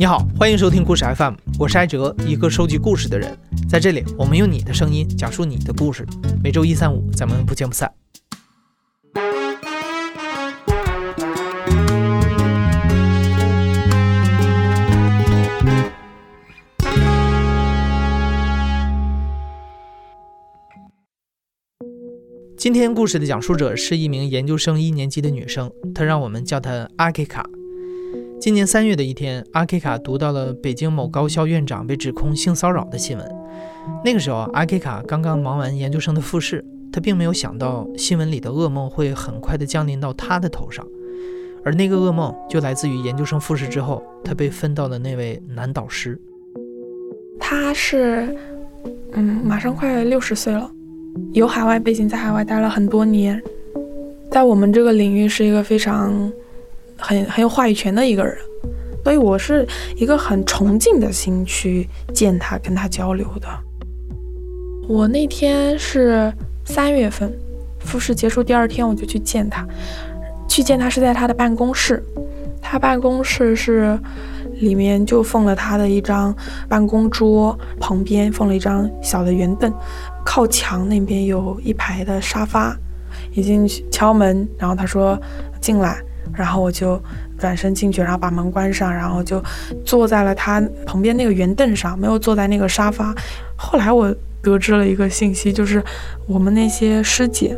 你好，欢迎收听故事 FM，我是艾哲，一个收集故事的人。在这里，我们用你的声音讲述你的故事。每周一、三、五，咱们不见不散。今天故事的讲述者是一名研究生一年级的女生，她让我们叫她阿 K 卡。今年三月的一天，阿 K 卡读到了北京某高校院长被指控性骚扰的新闻。那个时候，阿 K 卡刚刚忙完研究生的复试，他并没有想到新闻里的噩梦会很快的降临到他的头上。而那个噩梦就来自于研究生复试之后，他被分到的那位男导师。他是，嗯，马上快六十岁了，有海外背景，在海外待了很多年，在我们这个领域是一个非常。很很有话语权的一个人，所以我是一个很崇敬的心去见他，跟他交流的。我那天是三月份，复试结束第二天我就去见他，去见他是在他的办公室，他办公室是里面就放了他的一张办公桌，旁边放了一张小的圆凳，靠墙那边有一排的沙发，已经敲门，然后他说进来。然后我就转身进去，然后把门关上，然后就坐在了他旁边那个圆凳上，没有坐在那个沙发。后来我得知了一个信息，就是我们那些师姐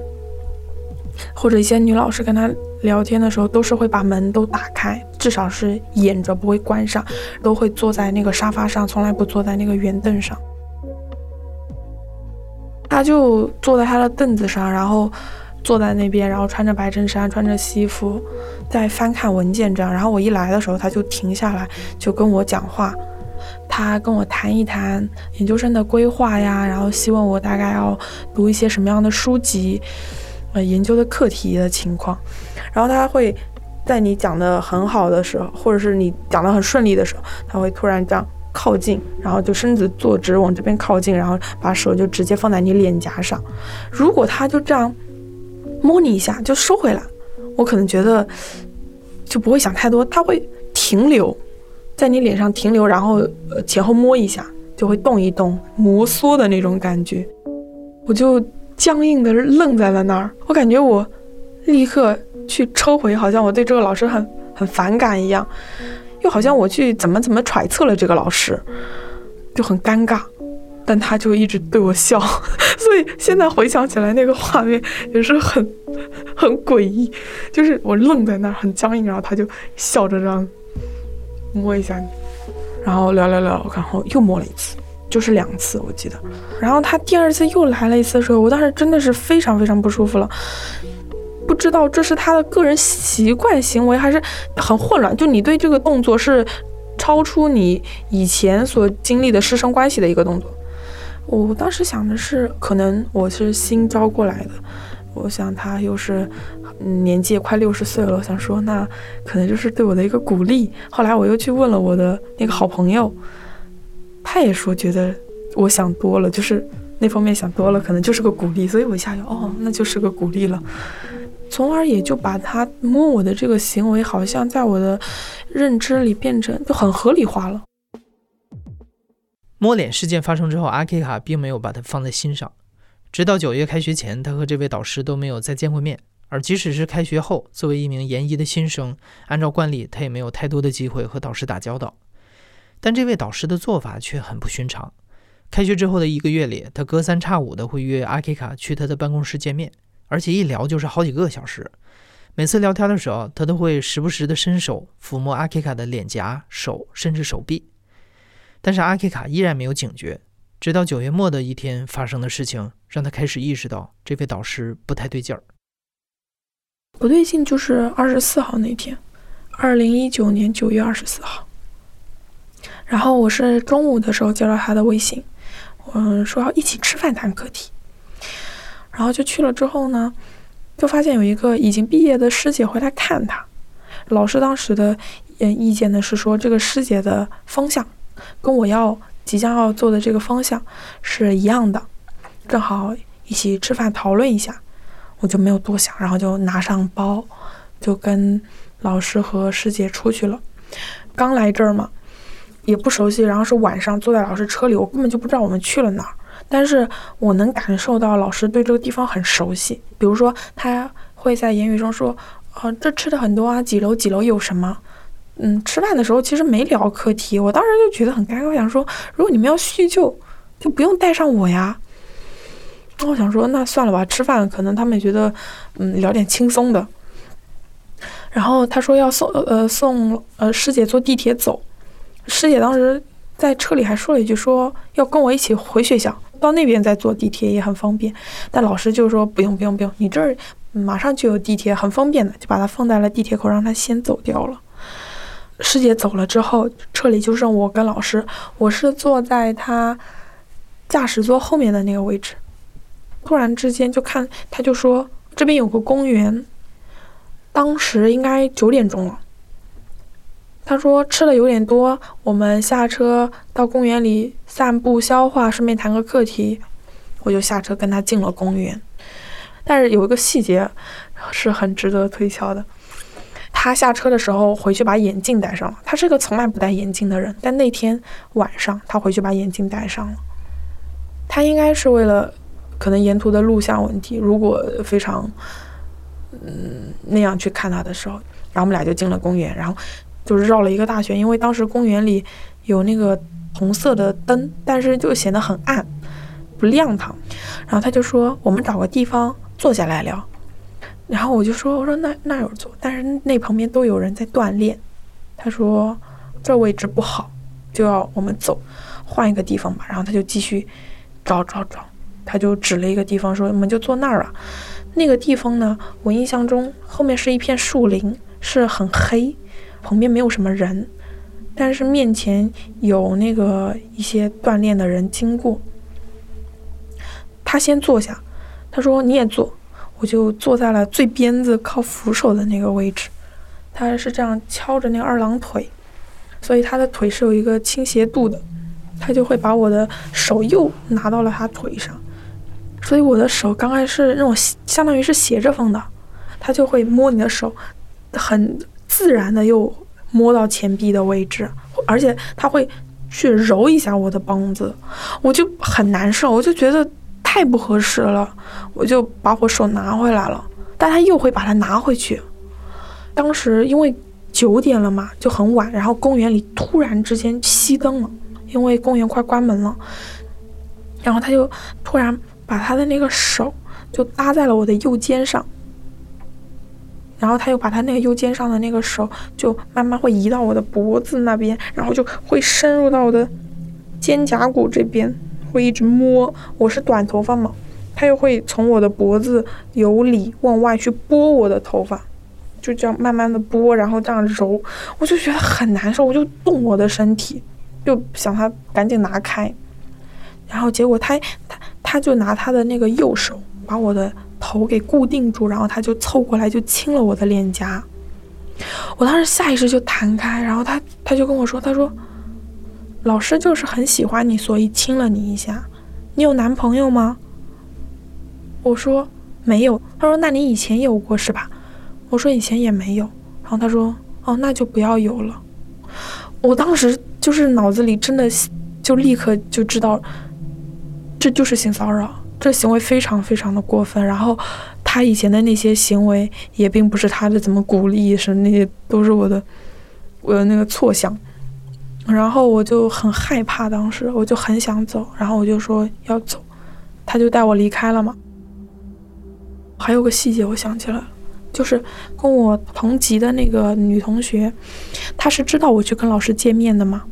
或者一些女老师跟他聊天的时候，都是会把门都打开，至少是掩着不会关上，都会坐在那个沙发上，从来不坐在那个圆凳上。他就坐在他的凳子上，然后。坐在那边，然后穿着白衬衫，穿着西服，在翻看文件这样。然后我一来的时候，他就停下来，就跟我讲话。他跟我谈一谈研究生的规划呀，然后希望我大概要读一些什么样的书籍，呃，研究的课题的情况。然后他会在你讲的很好的时候，或者是你讲的很顺利的时候，他会突然这样靠近，然后就身子坐直往这边靠近，然后把手就直接放在你脸颊上。如果他就这样。摸你一下就收回来，我可能觉得就不会想太多，他会停留在你脸上停留，然后呃前后摸一下就会动一动，摩挲的那种感觉，我就僵硬的愣在了那儿，我感觉我立刻去抽回，好像我对这个老师很很反感一样，又好像我去怎么怎么揣测了这个老师，就很尴尬。但他就一直对我笑，所以现在回想起来，那个画面也是很很诡异。就是我愣在那儿，很僵硬，然后他就笑着这样摸一下你，然后聊聊聊，然后又摸了一次，就是两次我记得。然后他第二次又来了一次的时候，我当时真的是非常非常不舒服了，不知道这是他的个人习惯行为，还是很混乱。就你对这个动作是超出你以前所经历的师生关系的一个动作。我当时想的是，可能我是新招过来的，我想他又是年纪也快六十岁了，我想说那可能就是对我的一个鼓励。后来我又去问了我的那个好朋友，他也说觉得我想多了，就是那方面想多了，可能就是个鼓励。所以我一下就哦，那就是个鼓励了，从而也就把他摸我的这个行为，好像在我的认知里变成就很合理化了。摸脸事件发生之后，阿 K 卡并没有把它放在心上，直到九月开学前，他和这位导师都没有再见过面。而即使是开学后，作为一名研一的新生，按照惯例，他也没有太多的机会和导师打交道。但这位导师的做法却很不寻常。开学之后的一个月里，他隔三差五的会约阿 K 卡去他的办公室见面，而且一聊就是好几个小时。每次聊天的时候，他都会时不时的伸手抚摸阿 K 卡的脸颊、手，甚至手臂。但是阿 K 卡依然没有警觉，直到九月末的一天发生的事情，让他开始意识到这位导师不太对劲儿。不对劲就是二十四号那天，二零一九年九月二十四号。然后我是中午的时候接到他的微信，嗯，说要一起吃饭谈课题。然后就去了之后呢，就发现有一个已经毕业的师姐回来看他。老师当时的嗯意见呢是说，这个师姐的方向。跟我要即将要做的这个方向是一样的，正好一起吃饭讨论一下，我就没有多想，然后就拿上包，就跟老师和师姐出去了。刚来这儿嘛，也不熟悉，然后是晚上坐在老师车里，我根本就不知道我们去了哪儿。但是我能感受到老师对这个地方很熟悉，比如说他会在言语中说：“呃，这吃的很多啊，几楼几楼有什么？”嗯，吃饭的时候其实没聊课题，我当时就觉得很尴尬，我想说，如果你们要叙旧，就不用带上我呀。那我想说，那算了吧，吃饭可能他们也觉得，嗯，聊点轻松的。然后他说要送呃送呃师姐坐地铁走，师姐当时在车里还说了一句，说要跟我一起回学校，到那边再坐地铁也很方便。但老师就说不用不用不用，你这儿马上就有地铁，很方便的，就把他放在了地铁口，让他先走掉了。师姐走了之后，车里就剩我跟老师。我是坐在他驾驶座后面的那个位置。突然之间，就看他就说这边有个公园。当时应该九点钟了。他说吃的有点多，我们下车到公园里散步消化，顺便谈个课题。我就下车跟他进了公园。但是有一个细节是很值得推敲的。他下车的时候回去把眼镜戴上了。他是个从来不戴眼镜的人，但那天晚上他回去把眼镜戴上了。他应该是为了可能沿途的录像问题，如果非常嗯那样去看他的时候，然后我们俩就进了公园，然后就是绕了一个大圈，因为当时公园里有那个红色的灯，但是就显得很暗，不亮堂。然后他就说我们找个地方坐下来聊。然后我就说：“我说那那有座，但是那旁边都有人在锻炼。”他说：“这位置不好，就要我们走，换一个地方吧。”然后他就继续找找找，他就指了一个地方说：“我们就坐那儿吧。”那个地方呢，我印象中后面是一片树林，是很黑，旁边没有什么人，但是面前有那个一些锻炼的人经过。他先坐下，他说：“你也坐。”我就坐在了最边子靠扶手的那个位置，他是这样敲着那个二郎腿，所以他的腿是有一个倾斜度的，他就会把我的手又拿到了他腿上，所以我的手刚开始那种相当于是斜着放的，他就会摸你的手，很自然的又摸到前臂的位置，而且他会去揉一下我的膀子，我就很难受，我就觉得。太不合适了，我就把我手拿回来了，但他又会把它拿回去。当时因为九点了嘛，就很晚，然后公园里突然之间熄灯了，因为公园快关门了。然后他就突然把他的那个手就搭在了我的右肩上，然后他又把他那个右肩上的那个手就慢慢会移到我的脖子那边，然后就会深入到我的肩胛骨这边。会一直摸，我是短头发嘛，他又会从我的脖子由里往外去拨我的头发，就这样慢慢的拨，然后这样揉，我就觉得很难受，我就动我的身体，就想他赶紧拿开，然后结果他他他就拿他的那个右手把我的头给固定住，然后他就凑过来就亲了我的脸颊，我当时下意识就弹开，然后他他就跟我说，他说。老师就是很喜欢你，所以亲了你一下。你有男朋友吗？我说没有。他说那你以前有过是吧？我说以前也没有。然后他说哦，那就不要有了。我当时就是脑子里真的就立刻就知道这就是性骚扰，这行为非常非常的过分。然后他以前的那些行为也并不是他的怎么鼓励，是那些都是我的我的那个错想。然后我就很害怕，当时我就很想走，然后我就说要走，他就带我离开了嘛。还有个细节我想起来了，就是跟我同级的那个女同学，她是知道我去跟老师见面的嘛。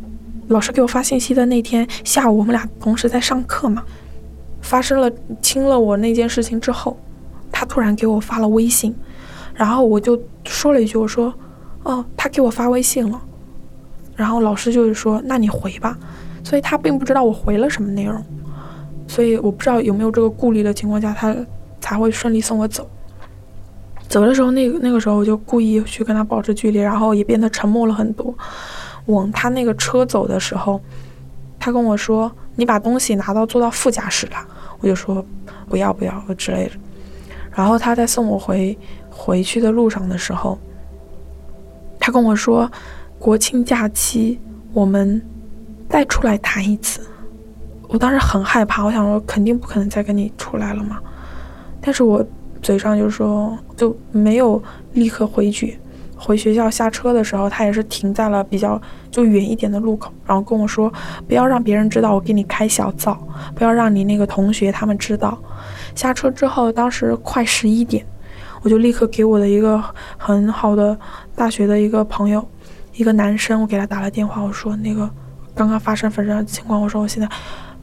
老师给我发信息的那天下午，我们俩同时在上课嘛。发生了亲了我那件事情之后，她突然给我发了微信，然后我就说了一句，我说哦，他给我发微信了。然后老师就是说，那你回吧，所以他并不知道我回了什么内容，所以我不知道有没有这个顾虑的情况下，他才会顺利送我走。走的时候，那个那个时候我就故意去跟他保持距离，然后也变得沉默了很多。往他那个车走的时候，他跟我说：“你把东西拿到坐到副驾驶了。”我就说：“不要不要之类的。”然后他在送我回回去的路上的时候，他跟我说。国庆假期，我们再出来谈一次。我当时很害怕，我想说肯定不可能再跟你出来了嘛。但是我嘴上就说就没有立刻回绝。回学校下车的时候，他也是停在了比较就远一点的路口，然后跟我说不要让别人知道我给你开小灶，不要让你那个同学他们知道。下车之后，当时快十一点，我就立刻给我的一个很好的大学的一个朋友，一个男生，我给他打了电话，我说那个刚刚发生这样的情况，我说我现在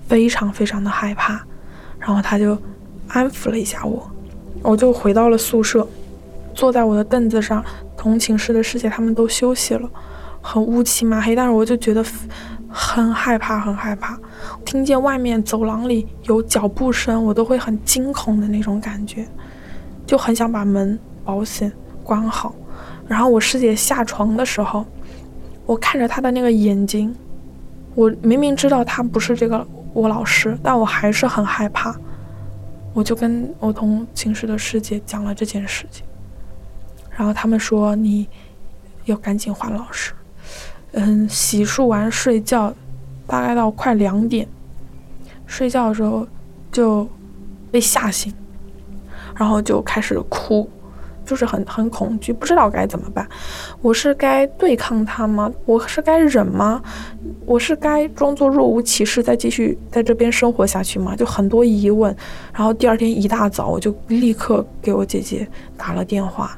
非常非常的害怕，然后他就安抚了一下我，我就回到了宿舍，坐在我的凳子上。同寝室的师姐他们都休息了，很乌漆嘛黑，但是我就觉得很害怕，很害怕。听见外面走廊里有脚步声，我都会很惊恐的那种感觉，就很想把门保险关好。然后我师姐下床的时候，我看着他的那个眼睛，我明明知道他不是这个我老师，但我还是很害怕。我就跟我同寝室的师姐讲了这件事情。然后他们说你要赶紧换老师，嗯，洗漱完睡觉，大概到快两点，睡觉的时候就被吓醒，然后就开始哭，就是很很恐惧，不知道该怎么办。我是该对抗他吗？我是该忍吗？我是该装作若无其事，再继续在这边生活下去吗？就很多疑问。然后第二天一大早，我就立刻给我姐姐打了电话。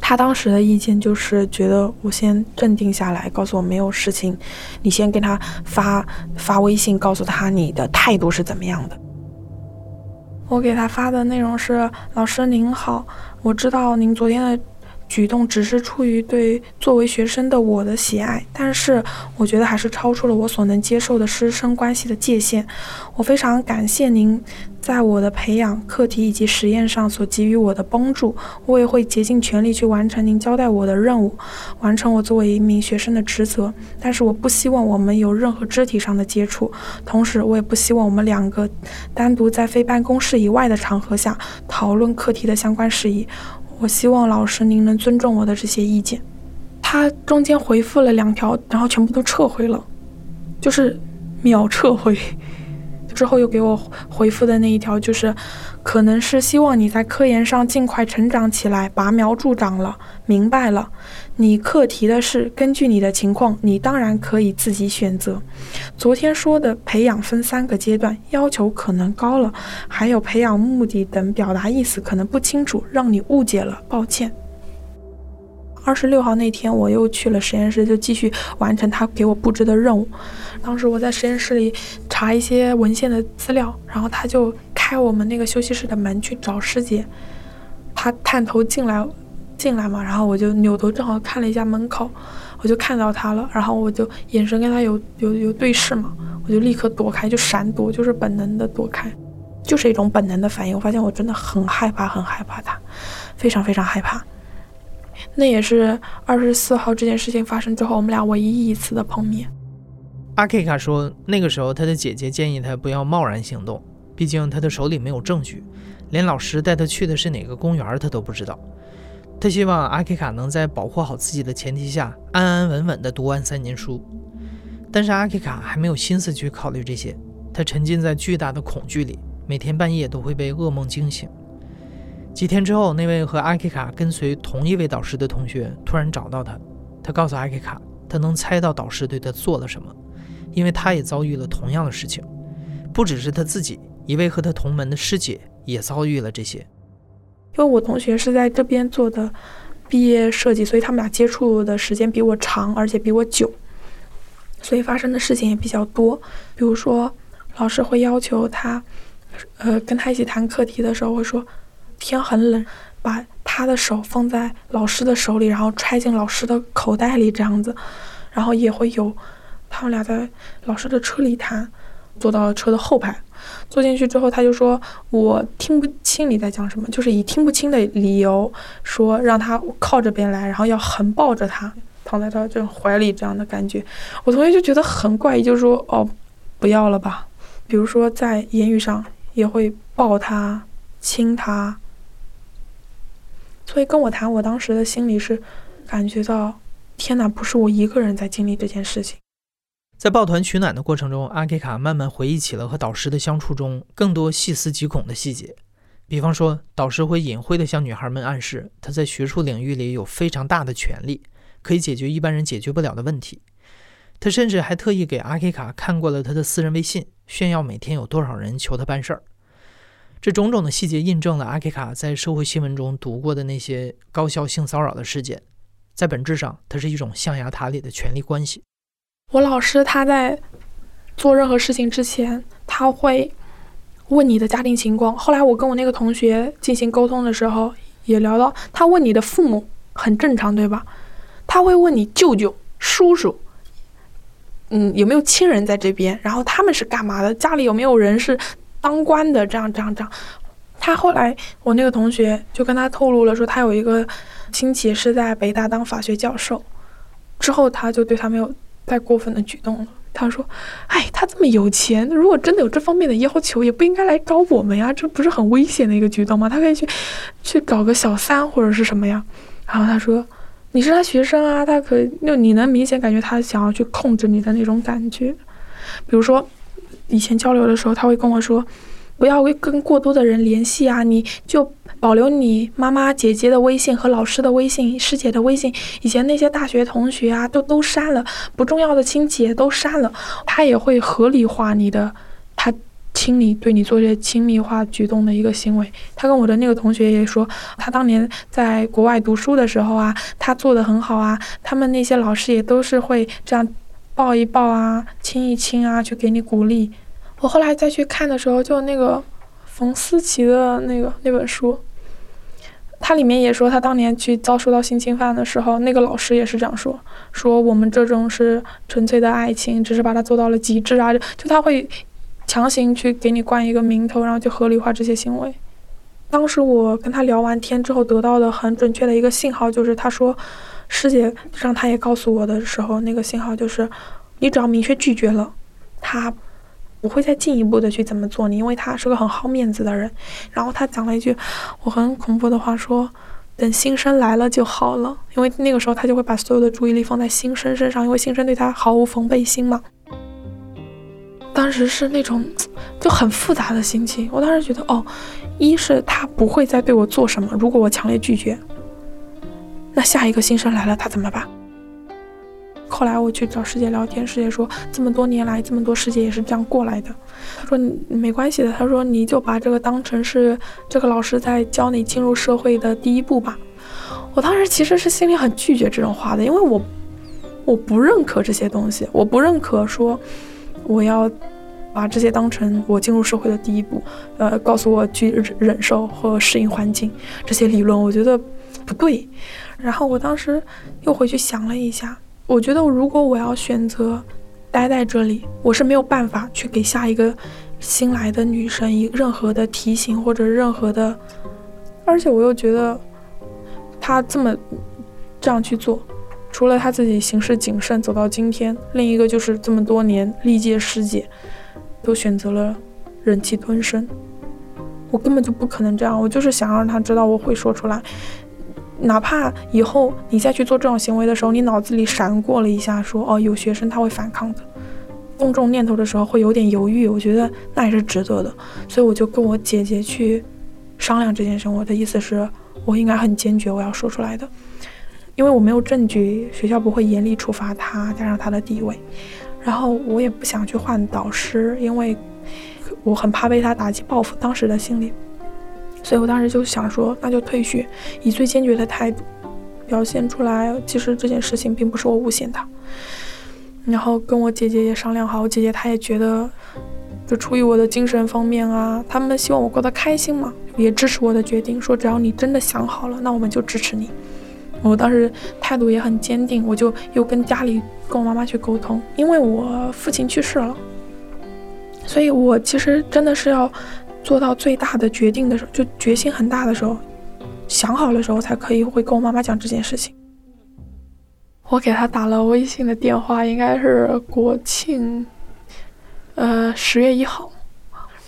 他当时的意见就是觉得我先镇定下来，告诉我没有事情，你先给他发发微信，告诉他你的态度是怎么样的。我给他发的内容是：老师您好，我知道您昨天的。举动只是出于对作为学生的我的喜爱，但是我觉得还是超出了我所能接受的师生关系的界限。我非常感谢您在我的培养课题以及实验上所给予我的帮助，我也会竭尽全力去完成您交代我的任务，完成我作为一名学生的职责。但是我不希望我们有任何肢体上的接触，同时我也不希望我们两个单独在非办公室以外的场合下讨论课题的相关事宜。我希望老师您能尊重我的这些意见。他中间回复了两条，然后全部都撤回了，就是秒撤回。之后又给我回复的那一条就是，可能是希望你在科研上尽快成长起来，拔苗助长了。明白了。你课题的是根据你的情况，你当然可以自己选择。昨天说的培养分三个阶段，要求可能高了，还有培养目的等表达意思可能不清楚，让你误解了，抱歉。二十六号那天我又去了实验室，就继续完成他给我布置的任务。当时我在实验室里查一些文献的资料，然后他就开我们那个休息室的门去找师姐，他探头进来。进来嘛，然后我就扭头正好看了一下门口，我就看到他了，然后我就眼神跟他有有有对视嘛，我就立刻躲开，就闪躲，就是本能的躲开，就是一种本能的反应。我发现我真的很害怕，很害怕他，非常非常害怕。那也是二十四号这件事情发生之后，我们俩唯一一次的碰面。阿 K 卡说，那个时候他的姐姐建议他不要贸然行动，毕竟他的手里没有证据，连老师带他去的是哪个公园他都不知道。他希望阿 K 卡能在保护好自己的前提下，安安稳稳地读完三年书。但是阿 K 卡还没有心思去考虑这些，他沉浸在巨大的恐惧里，每天半夜都会被噩梦惊醒。几天之后，那位和阿 K 卡跟随同一位导师的同学突然找到他，他告诉阿 K 卡，他能猜到导师对他做了什么，因为他也遭遇了同样的事情。不只是他自己，一位和他同门的师姐也遭遇了这些。因为我同学是在这边做的毕业设计，所以他们俩接触的时间比我长，而且比我久，所以发生的事情也比较多。比如说，老师会要求他，呃，跟他一起谈课题的时候会说，天很冷，把他的手放在老师的手里，然后揣进老师的口袋里这样子。然后也会有他们俩在老师的车里谈，坐到车的后排。坐进去之后，他就说：“我听不清你在讲什么，就是以听不清的理由说让他靠这边来，然后要横抱着他，躺在他这怀里这样的感觉。”我同学就觉得很怪异，就说：“哦，不要了吧。”比如说在言语上也会抱他、亲他。所以跟我谈，我当时的心里是感觉到：天哪，不是我一个人在经历这件事情。在抱团取暖的过程中，阿 K 卡慢慢回忆起了和导师的相处中更多细思极恐的细节。比方说，导师会隐晦地向女孩们暗示，他在学术领域里有非常大的权利，可以解决一般人解决不了的问题。他甚至还特意给阿 K 卡看过了他的私人微信，炫耀每天有多少人求他办事儿。这种种的细节印证了阿 K 卡在社会新闻中读过的那些高校性骚扰的事件，在本质上，它是一种象牙塔里的权力关系。我老师他在做任何事情之前，他会。问你的家庭情况。后来我跟我那个同学进行沟通的时候，也聊到，他问你的父母很正常，对吧？他会问你舅舅、叔叔，嗯，有没有亲人在这边？然后他们是干嘛的？家里有没有人是当官的？这样这样这样。他后来，我那个同学就跟他透露了，说他有一个亲戚是在北大当法学教授。之后他就对他没有太过分的举动了。他说：“哎，他这么有钱，如果真的有这方面的要求，也不应该来找我们呀，这不是很危险的一个举动吗？他可以去，去搞个小三或者是什么呀。”然后他说：“你是他学生啊，他可以，就你能明显感觉他想要去控制你的那种感觉。比如说，以前交流的时候，他会跟我说。”不要跟过多的人联系啊！你就保留你妈妈、姐姐的微信和老师的微信、师姐的微信。以前那些大学同学啊，都都删了，不重要的亲戚也都删了。他也会合理化你的，他亲你对你做这些亲密化举动的一个行为。他跟我的那个同学也说，他当年在国外读书的时候啊，他做的很好啊。他们那些老师也都是会这样抱一抱啊，亲一亲啊，去给你鼓励。我后来再去看的时候，就那个冯思琪的那个那本书，它里面也说，他当年去遭受到性侵犯的时候，那个老师也是这样说：说我们这种是纯粹的爱情，只是把它做到了极致啊！就他会强行去给你冠一个名头，然后就合理化这些行为。当时我跟他聊完天之后，得到的很准确的一个信号就是，他说师姐让他也告诉我的时候，那个信号就是，你只要明确拒绝了他。不会再进一步的去怎么做你，因为他是个很好面子的人。然后他讲了一句我很恐怖的话，说等新生来了就好了，因为那个时候他就会把所有的注意力放在新生身上，因为新生对他毫无防备心嘛。当时是那种就很复杂的心情。我当时觉得，哦，一是他不会再对我做什么，如果我强烈拒绝，那下一个新生来了他怎么办？后来我去找师姐聊天，师姐说这么多年来，这么多师姐也是这样过来的。她说没关系的，她说你就把这个当成是这个老师在教你进入社会的第一步吧。我当时其实是心里很拒绝这种话的，因为我我不认可这些东西，我不认可说我要把这些当成我进入社会的第一步。呃，告诉我去忍受和适应环境这些理论，我觉得不对。然后我当时又回去想了一下。我觉得，如果我要选择待在这里，我是没有办法去给下一个新来的女生以任何的提醒或者任何的，而且我又觉得她这么这样去做，除了她自己行事谨慎走到今天，另一个就是这么多年历届师姐都选择了忍气吞声，我根本就不可能这样，我就是想让她知道我会说出来。哪怕以后你再去做这种行为的时候，你脑子里闪过了一下，说哦，有学生他会反抗的，动这种念头的时候会有点犹豫，我觉得那也是值得的。所以我就跟我姐姐去商量这件事。我的意思是，我应该很坚决，我要说出来的，因为我没有证据，学校不会严厉处罚他，加上他的地位，然后我也不想去换导师，因为我很怕被他打击报复当时的心理。所以我当时就想说，那就退学，以最坚决的态度表现出来。其实这件事情并不是我诬陷他，然后跟我姐姐也商量好，我姐姐她也觉得，就出于我的精神方面啊，他们希望我过得开心嘛，也支持我的决定，说只要你真的想好了，那我们就支持你。我当时态度也很坚定，我就又跟家里跟我妈妈去沟通，因为我父亲去世了，所以我其实真的是要。做到最大的决定的时候，就决心很大的时候，想好的时候才可以会跟我妈妈讲这件事情。我给他打了微信的电话，应该是国庆，呃十月一号，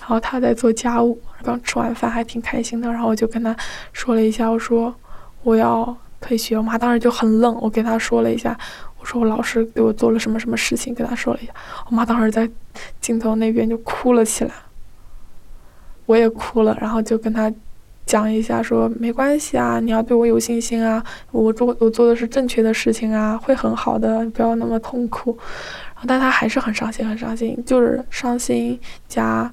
然后他在做家务，刚吃完饭还挺开心的。然后我就跟他说了一下，我说我要退学。我妈当时就很愣，我跟他说了一下，我说我老师给我做了什么什么事情，跟他说了一下。我妈当时在镜头那边就哭了起来，我也哭了，然后就跟他讲一下，说没关系啊，你要对我有信心啊，我做我做的是正确的事情啊，会很好的，不要那么痛苦。然后但他还是很伤心，很伤心，就是伤心加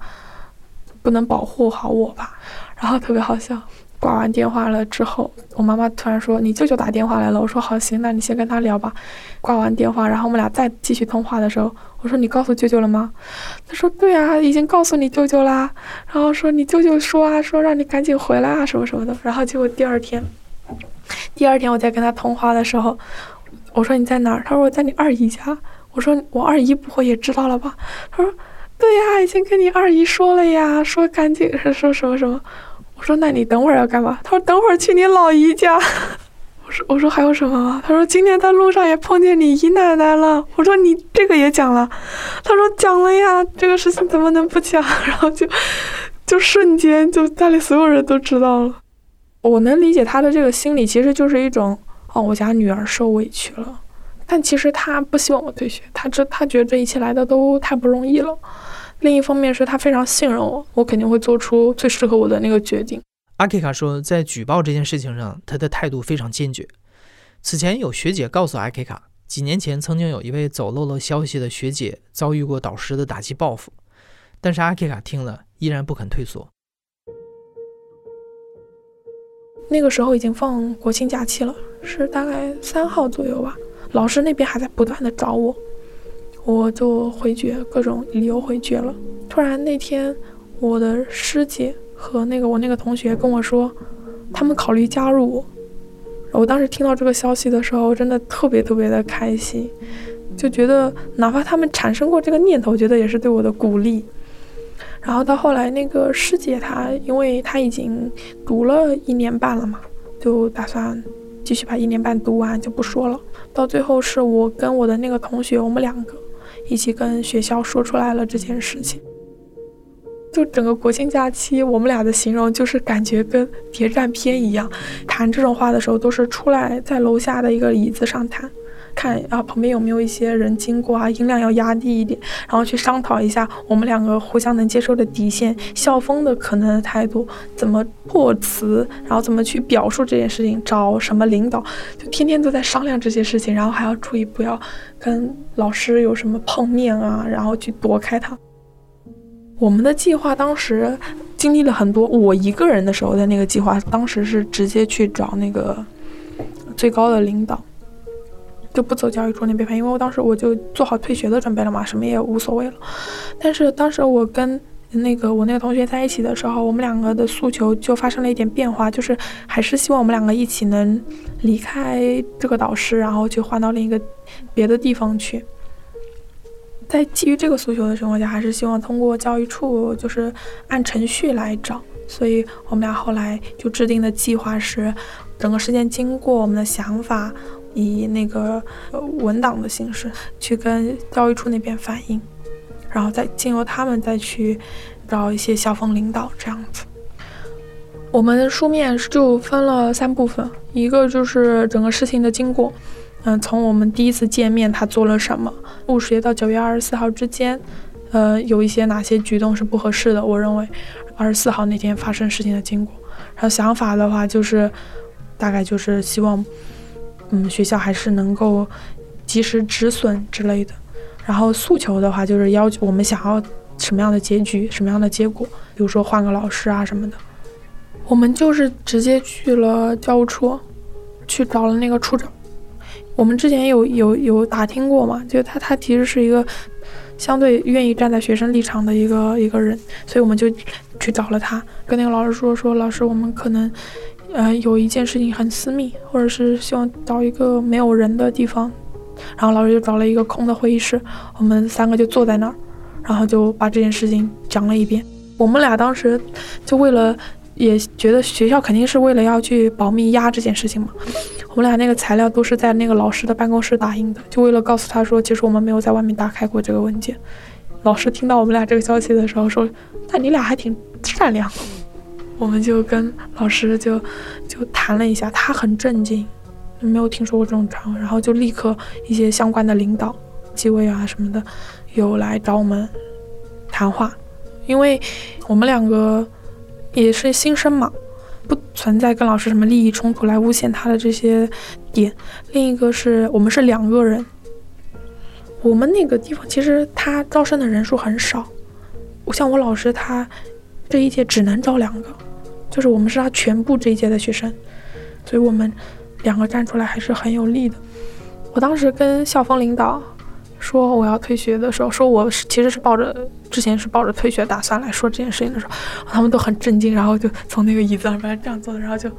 不能保护好我吧，然后特别好笑。挂完电话了之后，我妈妈突然说：“你舅舅打电话来了。”我说：“好，行，那你先跟他聊吧。”挂完电话，然后我们俩再继续通话的时候，我说：“你告诉舅舅了吗？”他说：“对啊，已经告诉你舅舅啦。”然后说：“你舅舅说啊，说让你赶紧回来啊，什么什么的。”然后结果第二天，第二天我在跟他通话的时候，我说：“你在哪儿？”他说：“我在你二姨家。”我说：“我二姨不会也知道了吧？”他说：“对呀，已经跟你二姨说了呀，说赶紧说什么什么。”我说：“那你等会儿要干嘛？”他说：“等会儿去你老姨家。”我说：“我说还有什么吗？”他说：“今天在路上也碰见你姨奶奶了。”我说：“你这个也讲了？”他说：“讲了呀，这个事情怎么能不讲？” 然后就就瞬间就家里所有人都知道了。我能理解他的这个心理，其实就是一种哦，我家女儿受委屈了。但其实他不希望我退学，他这他觉得这一切来的都太不容易了。另一方面是他非常信任我，我肯定会做出最适合我的那个决定。阿 K 卡说，在举报这件事情上，他的态度非常坚决。此前有学姐告诉阿 K 卡，几年前曾经有一位走漏了消息的学姐遭遇过导师的打击报复，但是阿 K 卡听了依然不肯退缩。那个时候已经放国庆假期了，是大概三号左右吧，老师那边还在不断的找我。我就回绝，各种理由回绝了。突然那天，我的师姐和那个我那个同学跟我说，他们考虑加入我。我当时听到这个消息的时候，真的特别特别的开心，就觉得哪怕他们产生过这个念头，觉得也是对我的鼓励。然后到后来，那个师姐她，因为她已经读了一年半了嘛，就打算继续把一年半读完，就不说了。到最后是我跟我的那个同学，我们两个。一起跟学校说出来了这件事情，就整个国庆假期，我们俩的形容就是感觉跟谍战片一样。谈这种话的时候，都是出来在楼下的一个椅子上谈，看啊旁边有没有一些人经过啊，音量要压低一点，然后去商讨一下我们两个互相能接受的底线，校风的可能的态度，怎么破词，然后怎么去表述这件事情，找什么领导，就天天都在商量这些事情，然后还要注意不要。跟老师有什么碰面啊？然后去躲开他。我们的计划当时经历了很多。我一个人的时候的那个计划，当时是直接去找那个最高的领导，就不走教育处那边，因为我当时我就做好退学的准备了嘛，什么也无所谓了。但是当时我跟那个我那个同学在一起的时候，我们两个的诉求就发生了一点变化，就是还是希望我们两个一起能离开这个导师，然后去换到另一个别的地方去。在基于这个诉求的情况下，还是希望通过教育处，就是按程序来找。所以我们俩后来就制定的计划是，整个事件经过，我们的想法以那个文档的形式去跟教育处那边反映。然后再经由他们再去找一些校方领导这样子。我们书面就分了三部分，一个就是整个事情的经过，嗯，从我们第一次见面他做了什么，五十到九月二十四号之间，呃，有一些哪些举动是不合适的。我认为二十四号那天发生事情的经过，然后想法的话就是大概就是希望，嗯，学校还是能够及时止损之类的。然后诉求的话，就是要求我们想要什么样的结局，什么样的结果，比如说换个老师啊什么的。我们就是直接去了教务处，去找了那个处长。我们之前有有有打听过嘛，就他他其实是一个相对愿意站在学生立场的一个一个人，所以我们就去找了他，跟那个老师说说，老师，我们可能呃有一件事情很私密，或者是希望找一个没有人的地方。然后老师就找了一个空的会议室，我们三个就坐在那儿，然后就把这件事情讲了一遍。我们俩当时就为了，也觉得学校肯定是为了要去保密压这件事情嘛。我们俩那个材料都是在那个老师的办公室打印的，就为了告诉他说，其实我们没有在外面打开过这个文件。老师听到我们俩这个消息的时候说：“那你俩还挺善良。”我们就跟老师就就谈了一下，他很震惊。没有听说过这种场，然后就立刻一些相关的领导、纪委啊什么的，有来找我们谈话，因为我们两个也是新生嘛，不存在跟老师什么利益冲突来诬陷他的这些点。另一个是我们是两个人，我们那个地方其实他招生的人数很少，我像我老师他这一届只能招两个，就是我们是他全部这一届的学生，所以我们。两个站出来还是很有利的。我当时跟校方领导说我要退学的时候，说我是其实是抱着之前是抱着退学打算来说这件事情的时候，他们都很震惊，然后就从那个椅子上边这样坐的，然后就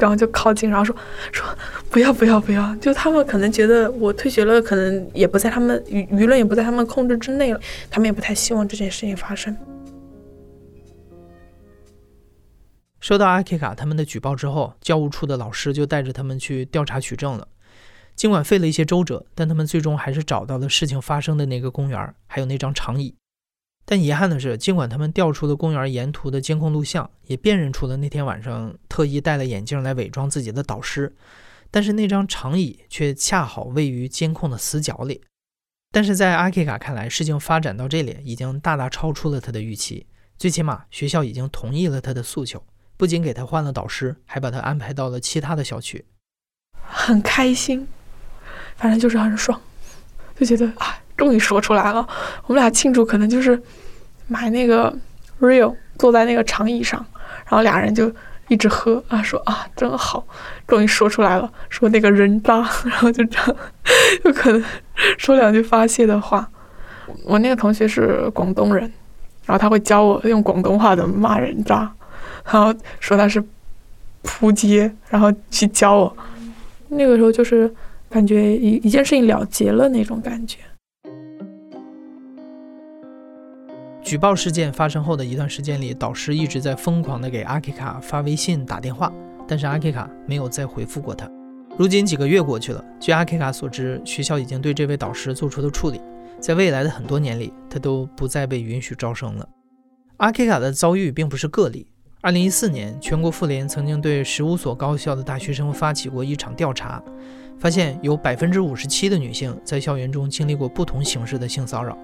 然后就靠近，然后说说不要不要不要，就他们可能觉得我退学了，可能也不在他们舆舆论也不在他们控制之内了，他们也不太希望这件事情发生。收到阿 K 卡他们的举报之后，教务处的老师就带着他们去调查取证了。尽管费了一些周折，但他们最终还是找到了事情发生的那个公园，还有那张长椅。但遗憾的是，尽管他们调出了公园沿途的监控录像，也辨认出了那天晚上特意戴了眼镜来伪装自己的导师，但是那张长椅却恰好位于监控的死角里。但是在阿 K 卡看来，事情发展到这里已经大大超出了他的预期，最起码学校已经同意了他的诉求。不仅给他换了导师，还把他安排到了其他的校区，很开心，反正就是很爽，就觉得啊，终于说出来了。我们俩庆祝可能就是买那个 real，坐在那个长椅上，然后俩人就一直喝啊，说啊真好，终于说出来了，说那个人渣，然后就这样，就可能说两句发泄的话。我那个同学是广东人，然后他会教我用广东话的骂人渣。然后说他是扑街，然后去教我。那个时候就是感觉一一件事情了结了那种感觉。举报事件发生后的一段时间里，导师一直在疯狂的给阿 K 卡发微信、打电话，但是阿 K 卡没有再回复过他。如今几个月过去了，据阿 K 卡所知，学校已经对这位导师做出了处理，在未来的很多年里，他都不再被允许招生了。阿 K 卡的遭遇并不是个例。二零一四年，全国妇联曾经对十五所高校的大学生发起过一场调查，发现有百分之五十七的女性在校园中经历过不同形式的性骚扰。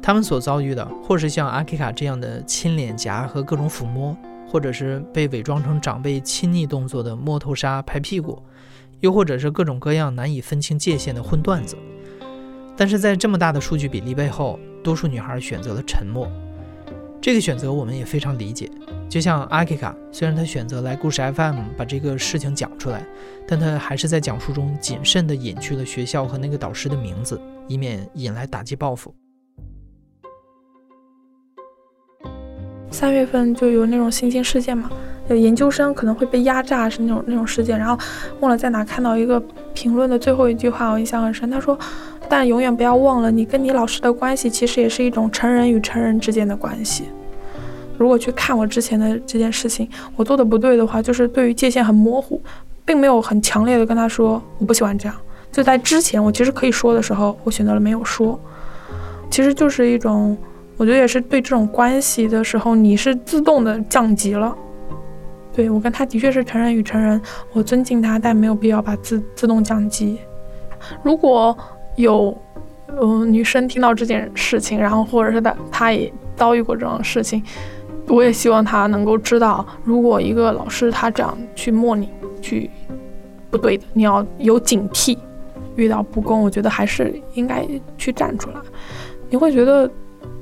她们所遭遇的，或是像阿 K 卡这样的亲脸颊和各种抚摸，或者是被伪装成长辈亲昵动作的摸头杀、拍屁股，又或者是各种各样难以分清界限的混段子。但是在这么大的数据比例背后，多数女孩选择了沉默。这个选择我们也非常理解。就像阿 K 卡，虽然他选择来故事 FM 把这个事情讲出来，但他还是在讲述中谨慎地隐去了学校和那个导师的名字，以免引来打击报复。三月份就有那种新兴事件嘛，有研究生可能会被压榨是那种那种事件。然后忘了在哪看到一个评论的最后一句话，我印象很深。他说：“但永远不要忘了，你跟你老师的关系其实也是一种成人与成人之间的关系。”如果去看我之前的这件事情，我做的不对的话，就是对于界限很模糊，并没有很强烈的跟他说我不喜欢这样。就在之前我其实可以说的时候，我选择了没有说。其实就是一种，我觉得也是对这种关系的时候，你是自动的降级了。对我跟他的确是成人与成人，我尊敬他，但没有必要把自自动降级。如果有，嗯，女生听到这件事情，然后或者是她，她也遭遇过这种事情。我也希望她能够知道，如果一个老师他这样去摸你，去不对的，你要有警惕。遇到不公，我觉得还是应该去站出来。你会觉得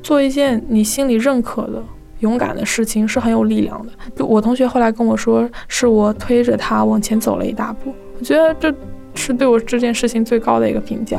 做一件你心里认可的勇敢的事情是很有力量的。就我同学后来跟我说，是我推着他往前走了一大步。我觉得这是对我这件事情最高的一个评价。